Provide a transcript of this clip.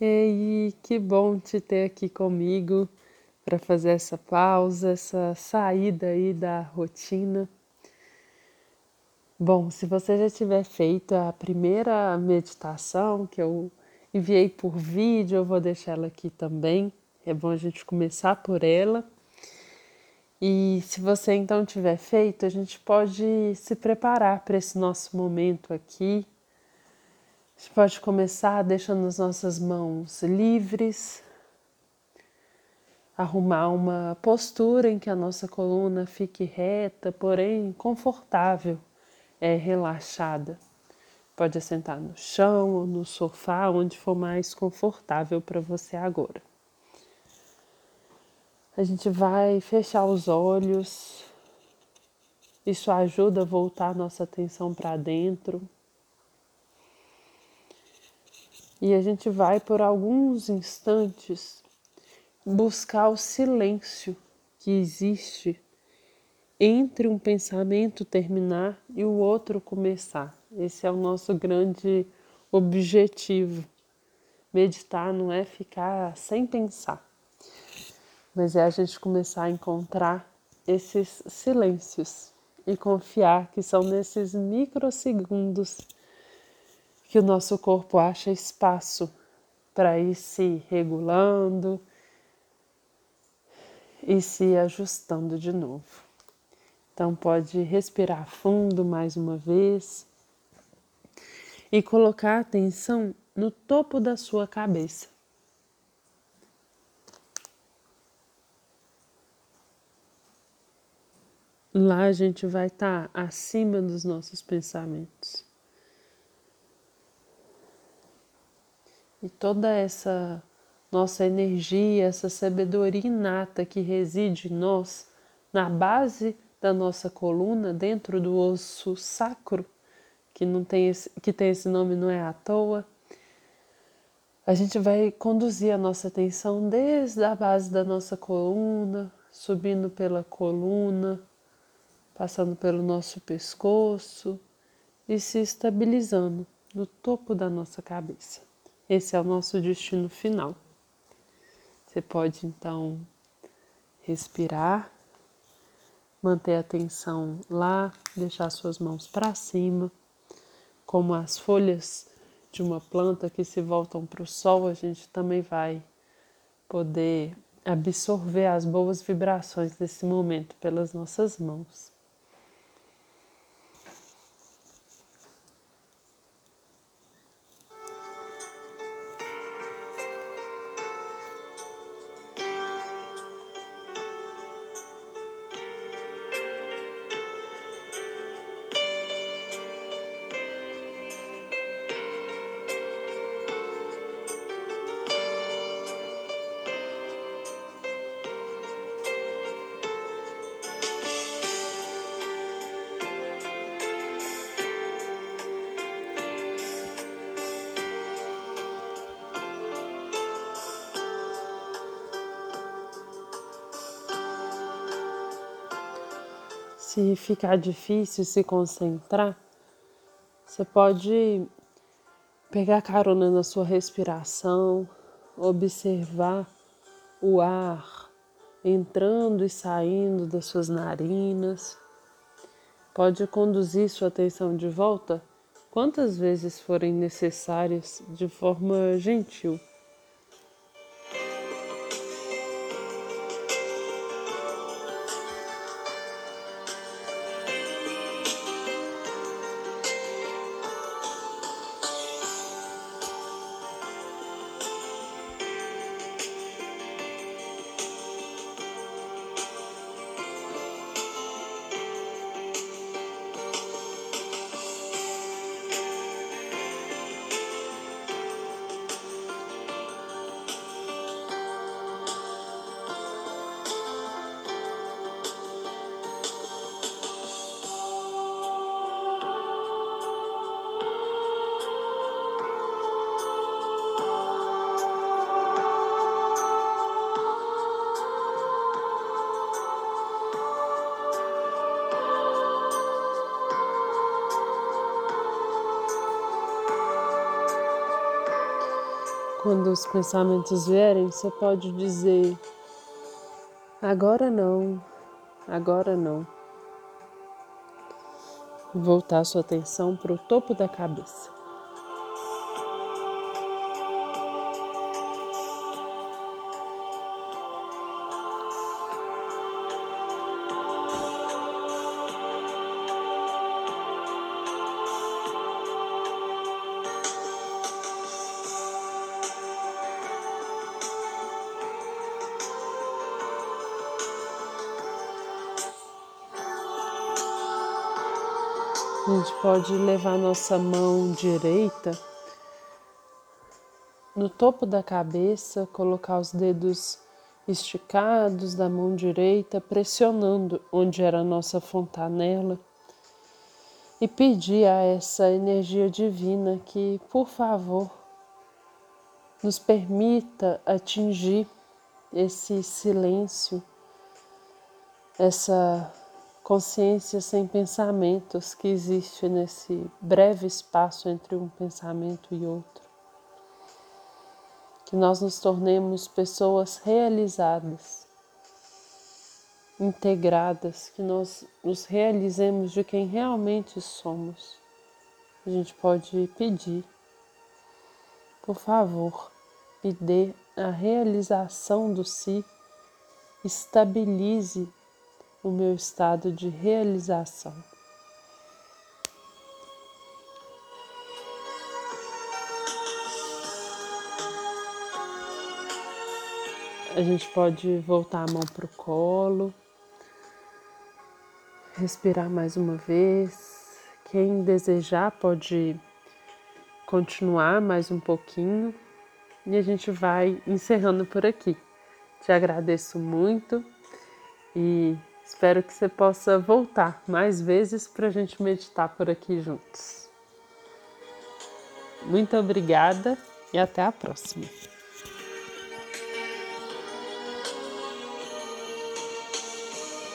E que bom te ter aqui comigo para fazer essa pausa, essa saída aí da rotina. Bom, se você já tiver feito a primeira meditação que eu enviei por vídeo, eu vou deixar ela aqui também. É bom a gente começar por ela. E se você então tiver feito, a gente pode se preparar para esse nosso momento aqui. Gente pode começar deixando as nossas mãos livres, arrumar uma postura em que a nossa coluna fique reta, porém confortável, é, relaxada. Pode assentar no chão ou no sofá, onde for mais confortável para você agora. A gente vai fechar os olhos. Isso ajuda a voltar nossa atenção para dentro. E a gente vai por alguns instantes buscar o silêncio que existe entre um pensamento terminar e o outro começar. Esse é o nosso grande objetivo. Meditar não é ficar sem pensar mas é a gente começar a encontrar esses silêncios e confiar que são nesses microsegundos que o nosso corpo acha espaço para ir se regulando e se ajustando de novo. Então pode respirar fundo mais uma vez e colocar a atenção no topo da sua cabeça. Lá a gente vai estar tá acima dos nossos pensamentos. E toda essa nossa energia, essa sabedoria inata que reside em nós, na base da nossa coluna, dentro do osso sacro, que não tem esse, que tem esse nome não é à toa. A gente vai conduzir a nossa atenção desde a base da nossa coluna, subindo pela coluna, passando pelo nosso pescoço e se estabilizando no topo da nossa cabeça. Esse é o nosso destino final. Você pode então respirar, manter a atenção lá, deixar suas mãos para cima, como as folhas de uma planta que se voltam para o sol, a gente também vai poder absorver as boas vibrações desse momento pelas nossas mãos. Se ficar difícil se concentrar, você pode pegar carona na sua respiração, observar o ar entrando e saindo das suas narinas. Pode conduzir sua atenção de volta quantas vezes forem necessárias de forma gentil. Quando os pensamentos vierem, você pode dizer: agora não, agora não. Voltar sua atenção para o topo da cabeça. A gente pode levar nossa mão direita no topo da cabeça, colocar os dedos esticados da mão direita, pressionando onde era a nossa fontanela e pedir a essa energia divina que, por favor, nos permita atingir esse silêncio, essa consciência sem pensamentos que existe nesse breve espaço entre um pensamento e outro. Que nós nos tornemos pessoas realizadas, integradas, que nós nos realizemos de quem realmente somos. A gente pode pedir, por favor, me dê a realização do si, estabilize o meu estado de realização. A gente pode voltar a mão para o colo, respirar mais uma vez. Quem desejar pode continuar mais um pouquinho e a gente vai encerrando por aqui. Te agradeço muito e Espero que você possa voltar mais vezes para a gente meditar por aqui juntos. Muito obrigada e até a próxima.